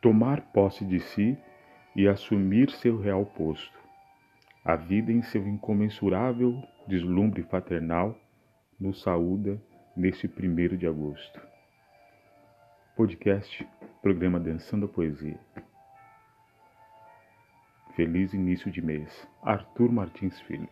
tomar posse de si e assumir seu real posto. A vida em seu incomensurável deslumbre fraternal nos saúda neste primeiro de agosto. Podcast, programa Dançando a Poesia. Feliz início de mês. Arthur Martins Filho.